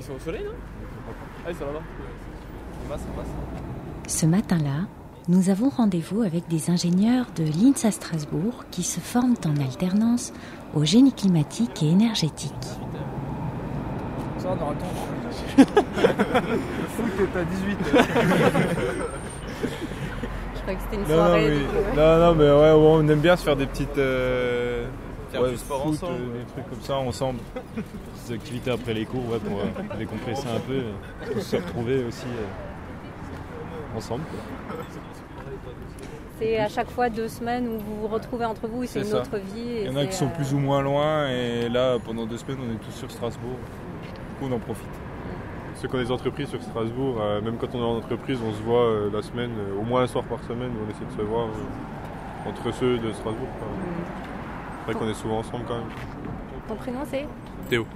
Ils sont au soleil, non Ah, ils sont là-bas. On passe. Ce matin-là, nous avons rendez-vous avec des ingénieurs de l'INSA Strasbourg qui se forment en alternance au génie climatique et énergétique. Ça, on aura le temps. Foot est à 18. Je crois que c'était une Non, non, soirée. mais, non, non, mais ouais, ouais, on aime bien se faire des petites. euh, Faire ouais, du sport foot, ensemble. euh, des trucs comme ça ensemble. des activités après les cours, ouais, pour euh, décompresser un peu. euh, pour se retrouver aussi euh, ensemble. quoi. C'est à chaque fois deux semaines où vous vous retrouvez entre vous et c'est C'est une ça. autre vie. et Il y en a qui sont euh, plus ou moins loin, et là, pendant deux semaines, on est tous sur Strasbourg. Du coup, on en profite. Ceux qui ont des entreprises sur Strasbourg, euh, même quand on est en entreprise, on se voit euh, la semaine, euh, au moins un soir par semaine, on essaie de se voir euh, entre ceux de Strasbourg. quoi. C'est vrai qu'on est souvent ensemble quand même. Ton prénom c'est Théo.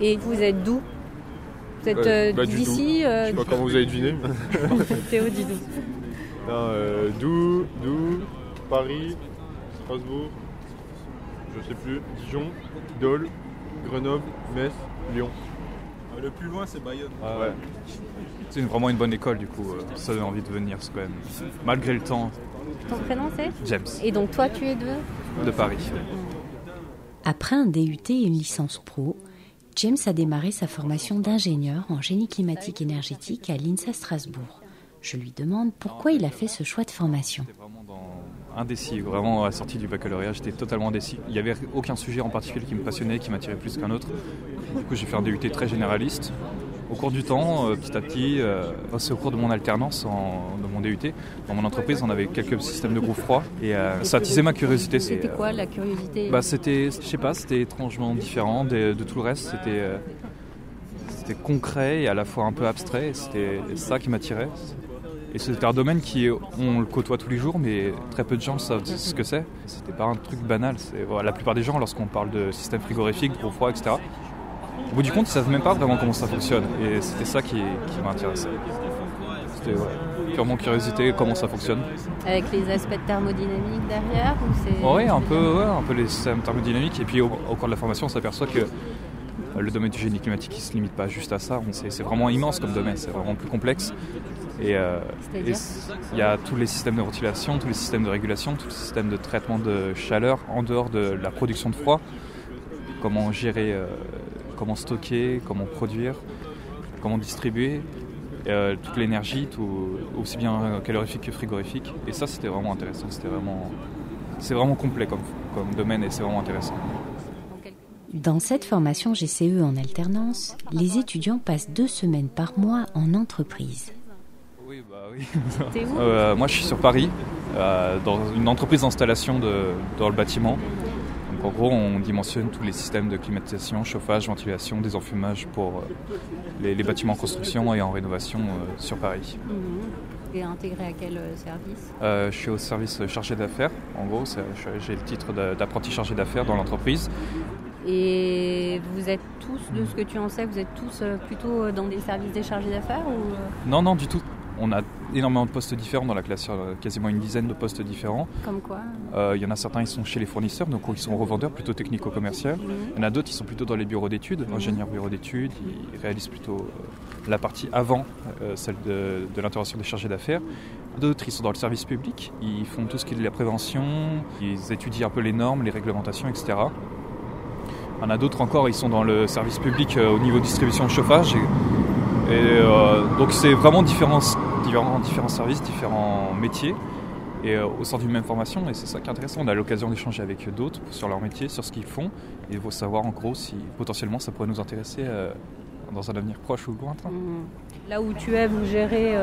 Et vous êtes d'où? Vous êtes Ouais, euh, bah, d'ici Je euh, sais pas comment vous avez deviné. Théo dit d'où euh, Doux, Doux, Paris, Strasbourg, je sais plus, Dijon, Dole, Grenoble, Metz, Lyon. Le plus loin, c'est Bayonne. ouais. C'est vraiment une bonne école du coup, euh, ça donne envie de venir quand même. Malgré le temps, Ton prénom c'est? James Et donc toi tu es de? De Paris. Après un DUT et une licence pro, James a démarré sa formation d'ingénieur en génie climatique énergétique à l'INSA Strasbourg. Je lui demande pourquoi il a fait ce choix de formation. Vraiment dans- indécis, vraiment à la sortie du baccalauréat, j'étais totalement indécis. Il n'y avait aucun sujet en particulier qui me passionnait, qui m'attirait plus qu'un autre. Du coup j'ai fait un DUT très généraliste. Au cours du temps, euh, petit à petit, euh, c'est au cours de mon alternance en, dans mon DUT, dans mon entreprise, on avait quelques systèmes de groupe froid et euh, ça attisait ma curiosité. c'est, C'était quoi la curiosité Bah, c'était, je sais pas, c'était étrangement différent de, de tout le reste. C'était, c'était concret et à la fois un peu abstrait. C'était ça qui m'attirait. Et c'était un domaine qui, on le côtoie tous les jours, mais très peu de gens savent ce que c'est. C'était pas un truc banal. C'est, voilà, la plupart des gens, lorsqu'on parle de système frigorifique, de gros froid, etc., au bout du compte, ils savent même pas vraiment comment ça fonctionne. Et c'était ça qui, qui m'intéressait. C'était ouais, purement curiosité, comment ça fonctionne. Avec les aspects de thermodynamique derrière ou. Oui, un peu, ouais, un peu les systèmes thermodynamiques. Et puis au, au cours de la formation, on s'aperçoit que euh, le domaine du génie climatique ne se limite pas juste à ça. C'est vraiment immense comme domaine, c'est vraiment plus complexe. Et euh, il y a tous les systèmes de ventilation, tous les systèmes de régulation, tous les systèmes de traitement de chaleur en dehors de la production de froid. Comment gérer, euh, comment stocker, comment produire, comment distribuer. euh, toute l'énergie, tout, aussi bien calorifique que frigorifique. Et ça, c'était vraiment intéressant. C'était vraiment, c'est vraiment complet comme, comme domaine et c'est vraiment intéressant. Dans cette formation GCE en alternance, les étudiants passent deux semaines par mois en entreprise. Oui, bah oui. T'es où Euh, moi, je suis sur Paris, euh, dans une entreprise d'installation de, dans le bâtiment. En gros, on dimensionne tous les systèmes de climatisation, chauffage, ventilation, désenfumage pour euh, les, les bâtiments en construction et en rénovation euh, sur Paris. Mhm. Et intégré à quel euh, service? Euh, je suis au service chargé d'affaires. En gros, j'ai le titre d'apprenti chargé d'affaires dans l'entreprise. Et vous êtes tous, de ce que tu en sais, vous êtes tous plutôt dans des services des chargés d'affaires ou... Non, non, du tout. On a énormément de postes différents dans la classe, euh, quasiment une dizaine de postes différents. Comme quoi Euh, Il y en a certains, ils sont chez les fournisseurs, donc ils sont revendeurs, plutôt technico-commerciaux. Il y en a d'autres, ils sont plutôt dans les bureaux d'études, ingénieurs bureaux d'études. Ils réalisent plutôt euh, la partie avant, euh, celle de, de l'intervention des chargés d'affaires. D'autres, ils sont dans le service public. Ils font tout ce qui est de la prévention. Ils étudient un peu les normes, les réglementations, etc. Il y en a d'autres encore, ils sont dans le service public au niveau distribution de chauffage. Et, et, euh, donc c'est vraiment différents, services, différents métiers et euh, au sein d'une même formation. Et c'est ça qui est intéressant. On a l'occasion d'échanger avec d'autres sur leur métier, sur ce qu'ils font. Et il faut savoir en gros si potentiellement ça pourrait nous intéresser euh, dans un avenir proche ou lointain. Mhm. Là où tu es, vous gérez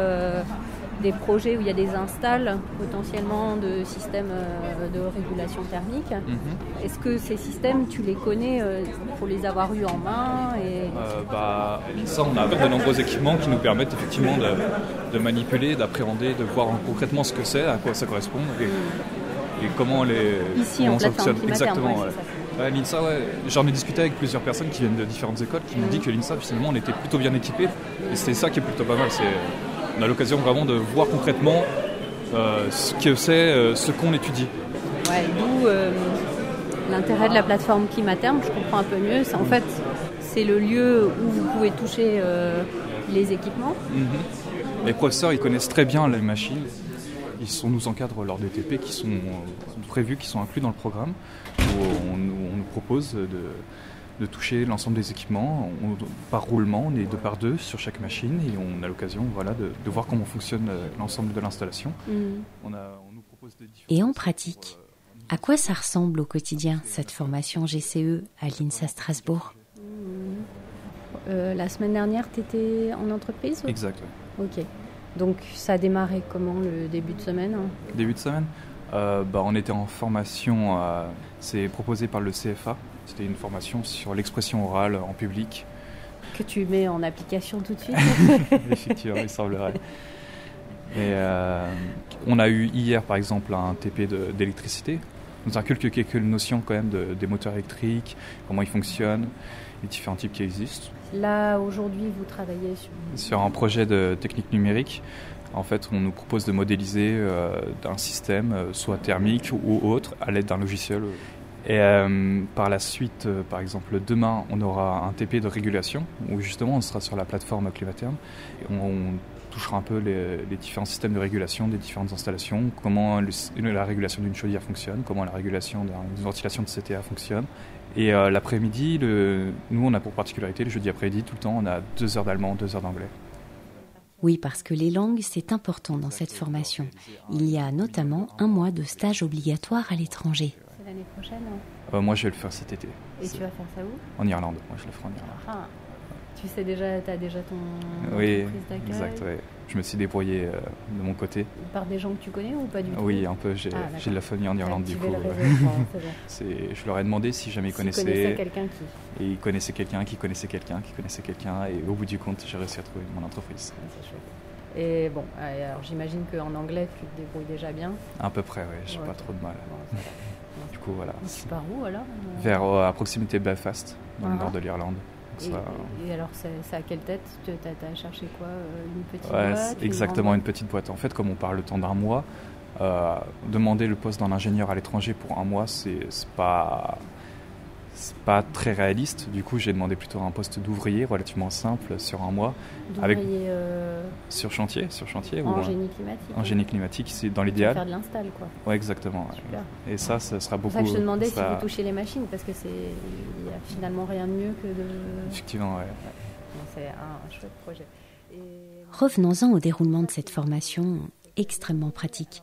des projets où il y a des installs potentiellement de systèmes euh, de régulation thermique. Mhm. Est-ce que ces systèmes, tu les connais euh, pour les avoir eus en main et... Euh, bah, ça, on a de nombreux équipements qui nous permettent effectivement de, de manipuler, d'appréhender, de voir concrètement ce que c'est, à quoi ça correspond et, et comment les Ici, comment en ça fonctionne. Exactement. ouais, c'est L'INSA, ouais. J'en ai discuté avec plusieurs personnes qui viennent de différentes écoles qui m'ont dit que l'INSA, finalement, on était plutôt bien équipé. Et c'était ça qui est plutôt pas mal. C'est, on a l'occasion vraiment de voir concrètement euh, ce que c'est, euh, ce qu'on étudie. Ouais, d'où euh, l'intérêt de la plateforme Climaterme, je comprends un peu mieux. En fait, c'est le lieu où vous pouvez toucher les équipements. Mhm. Les professeurs, ils connaissent très bien les machines. Ils sont, nous encadrent lors des TP qui sont prévus, qui sont inclus dans le programme, où on nous propose de, de toucher l'ensemble des équipements On- par roulement, on est deux par deux sur chaque machine et on a l'occasion voilà, de, de voir comment fonctionne euh, l'ensemble de l'installation. On, a- on nous propose des différents Et en pratique, euh, à quoi ça ressemble au quotidien, cette formation GCE à l'INSA Strasbourg Euh, la semaine dernière, tu étais en entreprise Exact. Ok. Donc ça a démarré comment le début de semaine hein? Début de semaine, euh, bah, on était en formation, euh, c'est proposé par le CFA. C'était une formation sur l'expression orale en public. Que tu mets en application tout de suite Effectivement, il semblerait. Et euh, on a eu hier, par exemple, un TP d'électricité. On nous inculque quelques notions quand même de- des moteurs électriques, comment ils fonctionnent, les différents types qui existent. Là, aujourd'hui, vous travaillez sur... Sur un projet de technique numérique, en fait, on nous propose de modéliser euh, un système, euh, soit thermique ou autre, à l'aide d'un logiciel. Et euh, par la suite, euh, par exemple, demain, on aura un TP de régulation, où justement, on sera sur la plateforme Climaterm. Et on, touchera un peu les, différents systèmes de régulation des différentes installations, comment la régulation d'une chaudière fonctionne, comment la régulation d'une ventilation de CTA fonctionne. Et euh, l'après-midi, nous, on a pour particularité, le jeudi après-midi, tout le temps, on a deux heures d'allemand, deux heures d'anglais. Oui, parce que les langues, c'est important dans cette formation. Il y a notamment un mois de stage obligatoire à l'étranger. L'année prochaine hein Euh, moi, je vais le faire cet été, Et tu vas faire ça où? En Irlande. Moi, je le ferai en Irlande. Ah, Tu sais déjà, tu as déjà ton Oui, d'accueil? exact. ouais. Je me suis débrouillé euh, de mon côté. Par des gens que tu connais ou pas du tout? Oui, un peu. J'ai Ah, de la famille en Irlande, du coup. le réseau, je leur ai demandé si jamais ils connaissaient connaissaient. quelqu'un qui... Et ils connaissaient quelqu'un qui connaissait quelqu'un qui connaissait quelqu'un. Et au bout du compte, j'ai réussi à trouver mon entreprise. Ah, c'est chouette. Et bon, euh, alors j'imagine qu'en anglais, tu te débrouilles déjà bien. À peu près, oui. J'ai Ouais, pas trop de mal. Bon, ça voilà. Pars où alors Vers euh, à proximité de Belfast, dans le Ah. nord de l'Irlande. Et, ça- alors, c'est c'est à quelle tête Tu as, cherché quoi euh, Une petite Ouais, boîte exactement une petite boîte. En fait, comme on parle le temps d'un mois, euh, demander le poste d'un ingénieur à l'étranger pour un mois, c'est pas c'est pas très réaliste. Du coup, j'ai demandé plutôt un poste d'ouvrier relativement simple sur un mois, avec- d'ouvrier, euh, sur chantier, sur chantier ou en un- génie climatique. en génie climatique, c'est dans l'idéal. faire de l'install, quoi. Ouais, exactement. Super. Et ça, ça sera beaucoup. pour ça que je te demandais ça- si vous touchiez les machines, parce que c'est il y a finalement rien de mieux que de. Effectivement, ouais. C'est un, un chouette projet. Et... Revenons-en au déroulement de cette formation extrêmement pratique.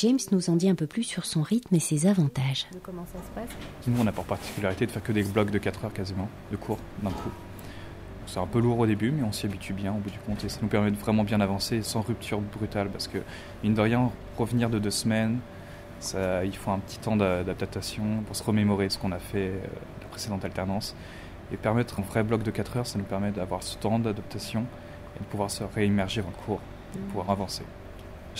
James nous en dit un peu plus sur son rythme et ses avantages. comment ça se passe? Nous, on a pour particularité de faire que des blocs de 4 heures quasiment, de cours d'un coup. C'est un peu lourd au début, mais on s'y habitue bien au bout du compte et ça nous permet de vraiment bien avancer sans rupture brutale parce que, mine de rien, revenir de deux semaines, ça, il faut un petit temps d'a- d'adaptation pour se remémorer ce qu'on a fait euh, la précédente alternance. Et permettre un vrai bloc de 4 heures, ça nous permet d'avoir ce temps d'adaptation et de pouvoir se réimmerger dans le cours, de pouvoir avancer.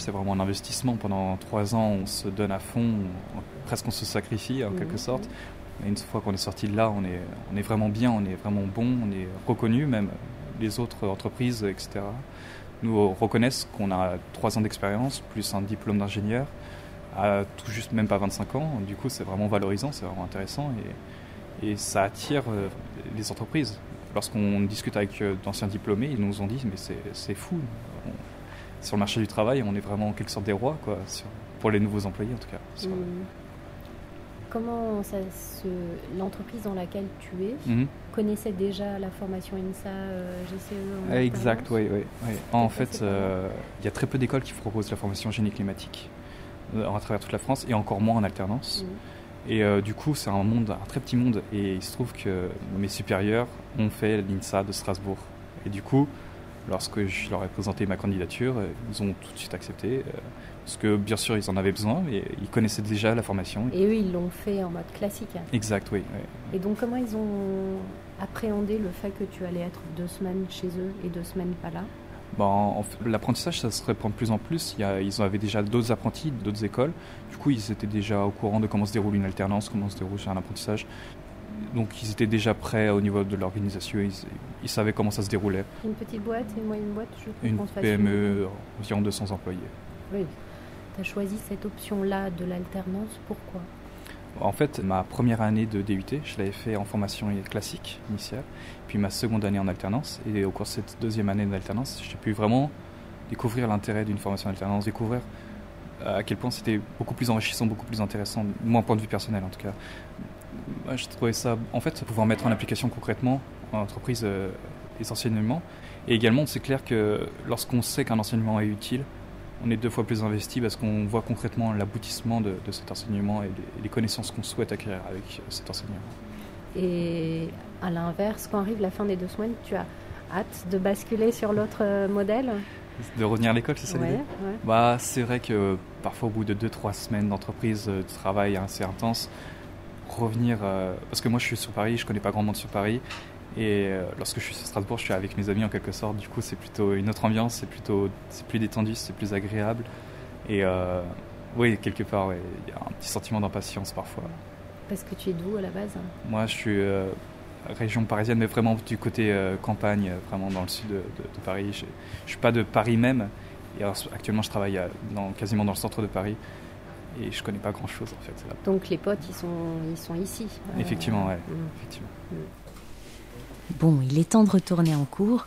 C'est vraiment un investissement. Pendant trois ans, on se donne à fond, on- presque on se sacrifie en Mhm. quelque sorte. Mais une fois qu'on est sorti de là, on est, on est vraiment bien, on est vraiment bon, on est reconnu, même les autres entreprises, etc. Nous reconnaissent qu'on a trois ans d'expérience, plus un diplôme d'ingénieur, à tout juste même pas 25 ans. Du coup, c'est vraiment valorisant, c'est vraiment intéressant et, et ça attire euh, les entreprises. Lorsqu'on discute avec euh, d'anciens diplômés, ils nous ont dit mais c'est fou. Sur le marché du travail, on est vraiment en quelque sorte des rois, quoi, sur- pour les nouveaux employés en tout cas. Sur- Hum. Comment ça se... l'entreprise dans laquelle tu es Mhm. connaissait déjà la formation INSA euh, GCE en Ah, Exact, oui. oui, oui. En fait euh, il y a très peu d'écoles qui proposent la formation génie climatique euh, à travers toute la France et encore moins en alternance. Mhm. Et euh, du coup, c'est un monde, un très petit monde. Et il se trouve que mes supérieurs ont fait l'INSA de Strasbourg. Et du coup, lorsque je leur ai présenté ma candidature, euh, ils ont tout de suite accepté. euh, parce que bien sûr, ils en avaient besoin, mais ils connaissaient déjà la formation. Et eux, ils l'ont fait en mode classique. Exact, oui. oui. Et donc, comment ils ont appréhendé le fait que tu allais être deux semaines chez eux et deux semaines pas là? Bon, en fait, l'apprentissage, ça se répand de plus en plus. Il y a- ils avaient déjà d'autres apprentis, d'autres écoles. Du coup, ils étaient déjà au courant de comment se déroule une alternance, comment se déroule un apprentissage. Donc, ils étaient déjà prêts au niveau de l'organisation. Ils, ils savaient comment ça se déroulait. Une petite boîte une moyenne boîte je Une PME, environ 200 employés. Oui. Tu as choisi cette option-là de l'alternance, pourquoi? En fait, ma première année de DUT, je l'avais fait en formation classique initiale, puis ma seconde année en alternance. Et au cours de cette deuxième année d'alternance, j'ai pu vraiment découvrir l'intérêt d'une formation d'alternance, découvrir à quel point c'était beaucoup plus enrichissant, beaucoup plus intéressant, mon point de vue personnel en tout cas. Moi, je trouvais ça, en fait, pouvoir mettre en application concrètement en entreprise euh, les enseignements. Et également, c'est clair que lorsqu'on sait qu'un enseignement est utile, on est deux fois plus investi parce qu'on voit concrètement l'aboutissement de, cet enseignement et les, connaissances qu'on souhaite acquérir avec cet enseignement. Et à l'inverse, quand arrive la fin des deux semaines, tu as hâte de basculer sur l'autre euh, modèle? De revenir à l'école, c'est ça l'idée? Bah, C'est vrai que parfois au bout de deux, trois semaines d'entreprise, euh, de travail assez intense, revenir... Euh, parce que moi je suis sur Paris, je connais pas grand monde sur Paris, et euh, lorsque je suis à Strasbourg, je suis avec mes amis en quelque sorte. Du coup, c'est plutôt une autre ambiance, c'est plutôt, c'est plus détendu, c'est plus agréable. Et euh, oui, quelque part, il y a un petit sentiment d'impatience parfois. Parce que tu es d'où à la base? Moi, je suis euh, région parisienne, mais vraiment du côté campagne, vraiment dans le sud de, Paris. Je, ne suis pas de Paris même. Et actuellement, je travaille dans, quasiment dans le centre de Paris et je connais pas grand chose en fait. Donc les potes ils sont, ils sont ici Effectivement, ouais. Mm. Effectivement. Mm. Bon, il est temps de retourner en cours.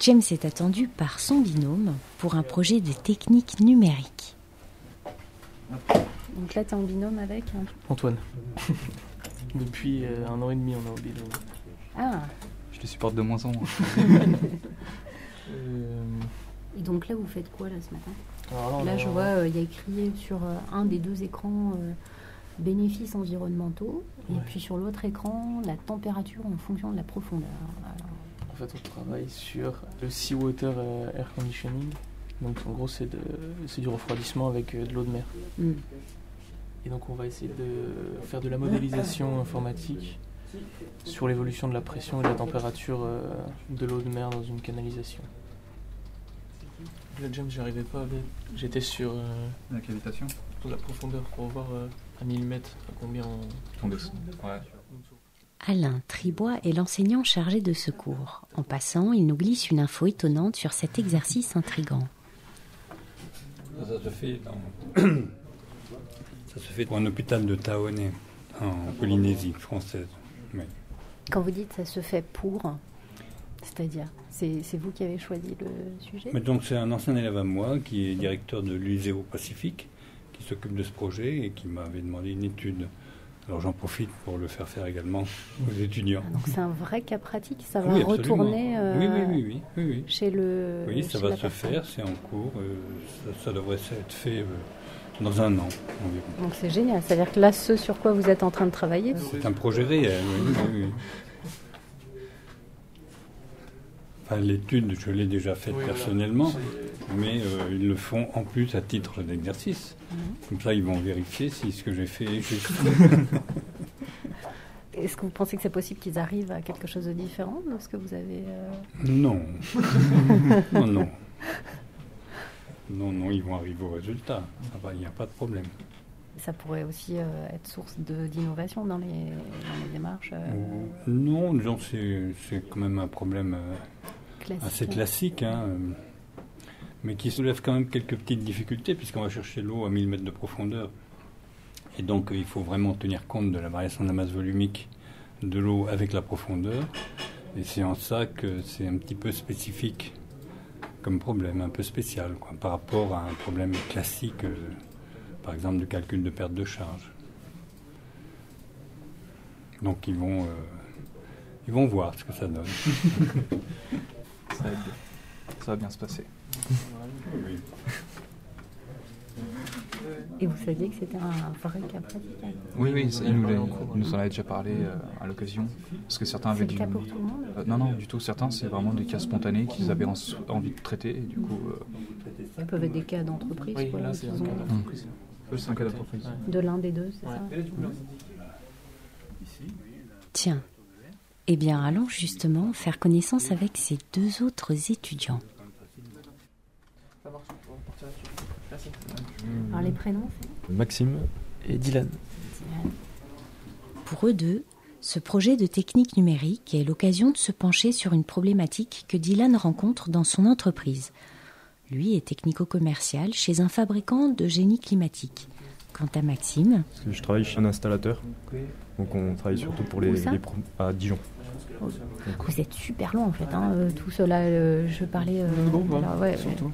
James est attendu par son binôme pour un projet de technique numérique. Donc là, tu es en binôme avec hein Antoine. Depuis euh, un an et demi, on est en binôme. Ah Je le supporte de moins en moins. Euh, et donc là, vous faites quoi là ce matin? Là, je vois, euh, il y a écrit sur un des deux écrans bénéfices environnementaux, et puis sur l'autre écran, la température en fonction de la profondeur. En fait, on travaille sur le Seawater euh, Air Conditioning. Donc en gros, c'est du refroidissement avec euh, de l'eau de mer. Hmm. Et donc on va essayer de faire de la modélisation informatique sur l'évolution de la pression et de la température euh, de l'eau de mer dans une canalisation. J'arrivais pas. J'étais sur. la cavitation la profondeur pour voir à 1000 mètres, à combien on, descend. Alain Tribois est l'enseignant chargé de ce cours. En passant, il nous glisse une info étonnante sur cet exercice intrigant. Ça, se fait dans... ça se fait pour un hôpital de Taoné, en Polynésie française. Quand vous dites ça se fait pour, c'est-à-dire, c'est vous qui avez choisi le sujet Mais donc c'est un ancien élève à moi qui est directeur de l'USEO Pacifique qui s'occupe de ce projet et qui m'avait demandé une étude. Alors j'en profite pour le faire faire également aux étudiants. donc c'est un vrai cas pratique, ça va retourner euh, chez le. Oui, ça va se faire, c'est en cours, euh, ça, devrait être fait euh, dans un an environ. Donc c'est génial, c'est-à-dire que là, ce sur quoi vous êtes en train de travailler. C'est un projet réel, oui. L'étude, je l'ai déjà faite personnellement, mais euh, ils le font en plus à titre d'exercice. Mhm. Comme ça, ils vont vérifier si ce que j'ai fait est juste. Est-ce que vous pensez que c'est possible qu'ils arrivent à quelque chose de différent de ce que vous avez euh, Non. non, non. Non, non, ils vont arriver au résultat. Il n'y a pas de problème. Ça pourrait aussi euh, être source d'innovation dans les, dans les, démarches Non, c'est quand même un problème assez classique, hein, euh, mais qui soulève quand même quelques petites difficultés, puisqu'on va chercher l'eau à 1000 mètres de profondeur. Et donc, il faut vraiment tenir compte de la variation de la masse volumique de l'eau avec la profondeur. Et c'est en ça que c'est un petit peu spécifique comme problème, un peu spécial, quoi, par rapport à un problème classique, euh, par exemple, de calcul de perte de charge. Donc, ils vont, euh, ils vont voir ce que ça donne. ça va bien se passer. Et vous saviez que c'était un vrai cas pratique Oui, oui, il nous, nous, en avait déjà parlé euh, à l'occasion. Parce que certains avaient du. cas pour tout le monde euh, Non, non, du tout. Certains, c'est vraiment des cas spontanés qu'ils avaient envie de traiter. Et du coup. Euh, ça peut être des cas d'entreprise. Oui, là, c'est un cas d'entreprise. C'est un cas d'entreprise. De l'un des deux, c'est ça Tiens, eh bien, allons justement faire connaissance avec ces deux autres étudiants. Alors les prénoms Maxime et Dylan. Pour eux deux, ce projet de technique numérique est l'occasion de se pencher sur une problématique que Dylan rencontre dans son entreprise. Lui est technico-commercial chez un fabricant de génie climatique. Quant à Maxime. Parce que je travaille chez un installateur. Donc on travaille surtout pour les, les à Dijon. Vous êtes super loin en fait, hein, euh, tout cela. Euh, je parlais. Euh, surtout.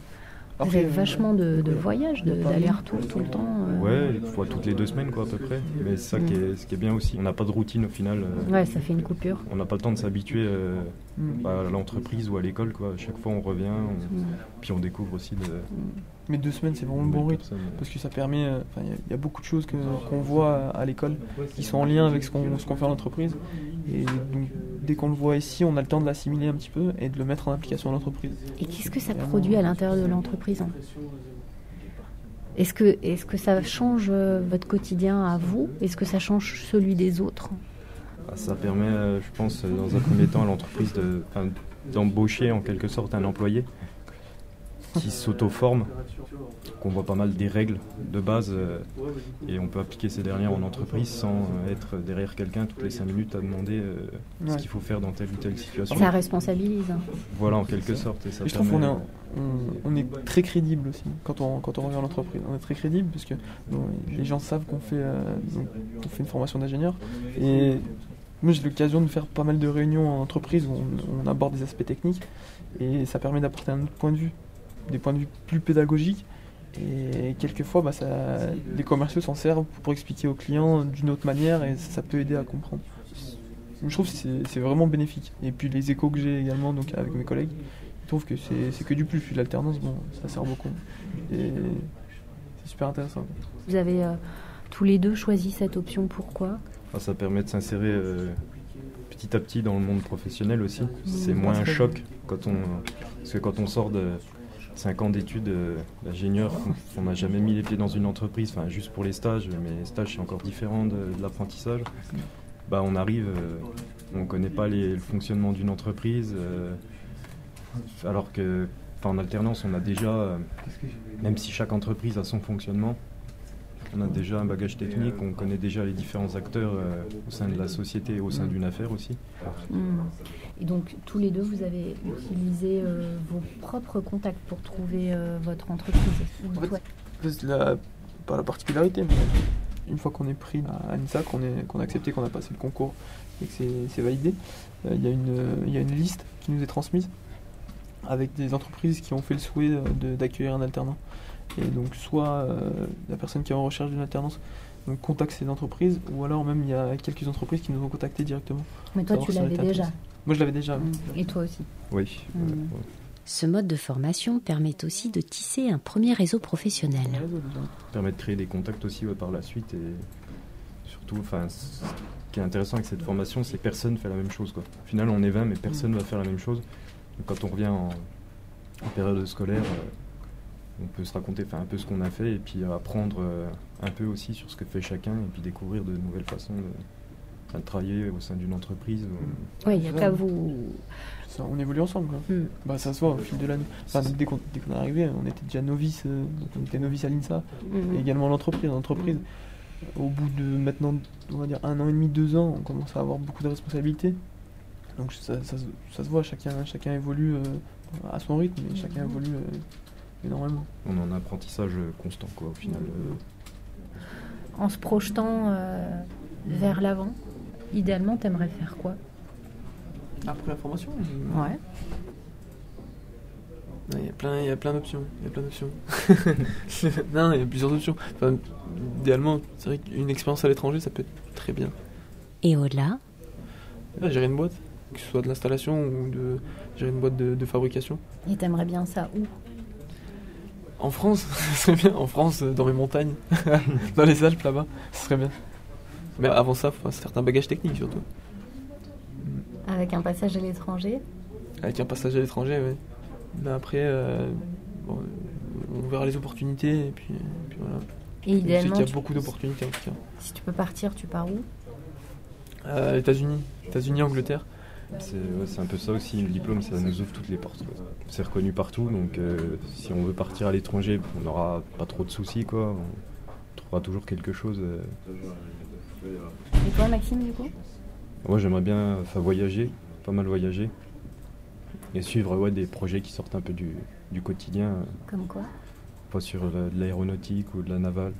Vous avez vachement de, voyages, d'aller-retour tout le temps euh. Ouais, une fois toutes les deux semaines, quoi, à peu près. Mais c'est ça qui, est, ce qui est bien aussi. On n'a pas de routine au final. Euh. ouais, ça fait une coupure. On n'a pas le temps de s'habituer euh, mm. à l'entreprise ou à l'école, quoi. À chaque fois, on revient, mm. puis on découvre aussi de. Mais deux semaines, c'est vraiment le bon rythme. Parce que ça permet. Il y, a beaucoup de choses qu'on voit à, l'école qui sont en lien avec ce qu'on fait en entreprise. Et donc, dès qu'on le voit ici, on a le temps de l'assimiler un petit peu et de le mettre en application à l'entreprise. Et qu'est-ce que ça produit à l'intérieur de l'entreprise hein Est-ce que, est que ça change euh, votre quotidien à vous? Est-ce que ça change celui des autres? Bah, Ça permet, euh, je pense, dans un premier temps à l'entreprise d'embaucher en quelque sorte un employé qui s'auto-forme, qu'on voit pas mal des règles de base euh, et on peut appliquer ces dernières en entreprise sans euh, être derrière quelqu'un toutes les cinq minutes à demander euh, ce qu'il faut faire dans telle ou telle situation. Ça responsabilise. Voilà, en quelque sorte. Et ça je trouve qu'on est, on, est très crédible aussi quand on, quand on revient à l'entreprise. On est très crédible parce que les gens savent qu'on fait, fait une formation d'ingénieur et moi, j'ai l'occasion de faire pas mal de réunions en entreprise où on, on, aborde des aspects techniques et ça permet d'apporter un autre point de vue des points de vue plus pédagogiques. Et quelquefois, bah, ça, les commerciaux s'en servent pour expliquer aux clients d'une autre manière et ça peut aider à comprendre. Je trouve que c'est vraiment bénéfique. Et puis les échos que j'ai également donc, avec mes collègues, ils trouvent que c'est que du plus. Puis l'alternance, bon, ça sert beaucoup. Et c'est super intéressant. Vous avez euh, tous les deux choisi cette option, pourquoi? Ah, Ça permet de s'insérer euh, petit à petit dans le monde professionnel aussi. C'est moins un choc quand on, parce que quand on sort de 5 ans d'études euh, d'ingénieur, on n'a jamais mis les pieds dans une entreprise, enfin juste pour les stages, mais les stages c'est encore différent de, l'apprentissage. Bah, on arrive, euh, on ne connaît pas le fonctionnement d'une entreprise, euh, alors que en alternance on a déjà, même si chaque entreprise a son fonctionnement, on a déjà un bagage technique, on connaît déjà les différents acteurs au sein de la société et au sein d'une affaire aussi. Hmm. Et donc, tous les deux, vous avez utilisé euh, vos propres contacts pour trouver euh, votre entreprise. En fait, c'est la, pas la particularité, mais une fois qu'on est pris à l'INSA, qu'on qu'on a accepté, qu'on a passé le concours et que c'est validé, euh, il y, y, a une liste qui nous est transmise avec des entreprises qui ont fait le souhait d'accueillir un alternant. Et donc, soit la personne qui est en recherche d'une alternance contacte ces entreprises, ou alors même il y a quelques entreprises qui nous ont contacté directement. Mais toi, tu l'avais déjà moi, je l'avais déjà. Mm. Et toi aussi Oui. Mm. Ce mode de formation permet aussi de tisser un premier réseau professionnel. Ça permet de créer des contacts aussi par la suite et surtout, enfin, ce qui est intéressant avec cette formation, c'est que personne ne fait la même chose. Quoi. Au final, on est 20, mais personne ne va faire la même chose. quand on revient en, période scolaire, euh, on peut se raconter un peu ce qu'on a fait et puis apprendre euh, un peu aussi sur ce que fait chacun et puis découvrir de nouvelles façons de, travailler au sein d'une entreprise. Oui, il n'y a qu'à vous. on évolue ensemble. Hmm. Bah, ça se voit au fil de l'année. dès qu'on est arrivé, on était déjà novice, euh, on était novice à l'INSA, hmm. et également l'entreprise. L'entreprise, au bout de maintenant, on va dire un an et demi, deux ans, on commence à avoir beaucoup de responsabilités. Donc ça, ça, se voit, chacun, chacun évolue euh, à son rythme, et chacun hmm. évolue euh, énormément. On a un apprentissage constant, quoi, au final. En se projetant vers l'avant Idéalement, t'aimerais faire quoi? Après la formation Ouais. Il y a plein, il y a plein d'options. Il y a plein d'options. non, il y a plusieurs options. idéalement, c'est vrai qu'une expérience à l'étranger, ça peut être très bien. Et au-delà? Gérer une boîte, que ce soit de l'installation ou de gérer une boîte de, fabrication. Et t'aimerais bien ça où? En France, ce serait bien. En France, dans les montagnes, dans les Alpes là-bas, ce serait bien. Mais avant ça, il faut un certain bagage technique surtout. Avec un passage à l'étranger Avec un passage à l'étranger, oui. Mais après, euh, on verra les opportunités et puis, voilà. Et idéalement. Il y a beaucoup d'opportunités en tout cas. Si tu peux partir, tu pars où? Euh, États-Unis. États-Unis, Angleterre. C'est un peu ça aussi, le diplôme, ça nous ouvre toutes les portes. C'est reconnu partout, donc euh, si on veut partir à l'étranger, on n'aura pas trop de soucis, quoi. On trouvera toujours quelque chose. Euh, et toi, Maxime, du coup? Moi, j'aimerais bien voyager, pas mal voyager. Et suivre ouais, des projets qui sortent un peu du, du quotidien. Comme quoi? Pas sur de l'aéronautique ou de la navale.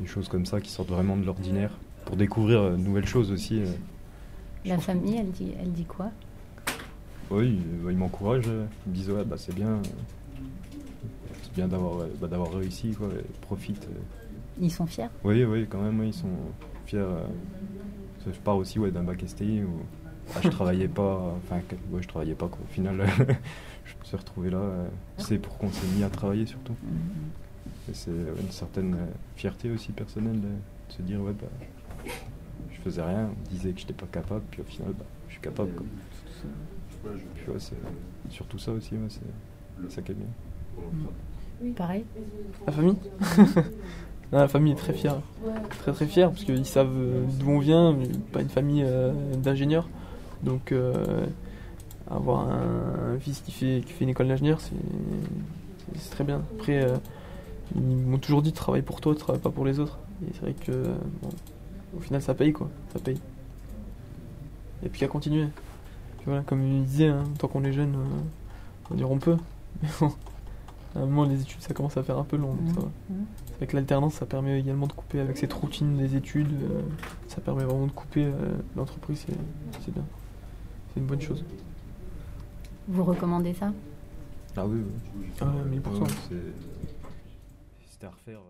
des choses comme ça qui sortent vraiment de l'ordinaire pour découvrir de nouvelles choses aussi. La famille, elle dit, elle dit quoi? Oui, il m'encourage. Ils me disent ouais, bah, c'est bien, c'est bien d'avoir bah, d'avoir réussi, quoi. Profite. Ils sont fiers? Oui, oui, quand même, ils sont fiers. Je pars aussi ouais, d'un bac STI où ah, je travaillais pas, enfin, ouais, je travaillais pas, Au final, je me suis retrouvé là. C'est pour qu'on s'est mis à travailler surtout. Mm-hmm. c'est une certaine fierté aussi personnelle de se dire, ouais, bah, faisais rien, on disait que j'étais pas capable, puis au final, bah, je suis capable. Puis ouais, c'est surtout ça aussi, c'est ça qui est bien. Oui, pareil. La famille La famille est très fière. Très très fière, parce qu'ils savent d'où on vient, mais pas une famille euh, d'ingénieurs. Donc euh, avoir un, fils qui fait, qui fait une école d'ingénieur, c'est très bien. Après, euh, ils m'ont toujours dit travaille pour toi, travaille pas pour les autres. Et c'est vrai que au final ça paye quoi, ça paye. Et puis à continuer. voilà, comme il disait, hein, tant qu'on est jeune, euh, on dire on peut. à un moment les études ça commence à faire un peu long. Mmh. Mmh. Avec l'alternance ça permet également de couper avec cette routine des études, ça permet vraiment de couper l'entreprise, c'est bien c'est une bonne chose. Vous recommandez ça? Ah oui, oui. Ah, mais pour C'était à refaire.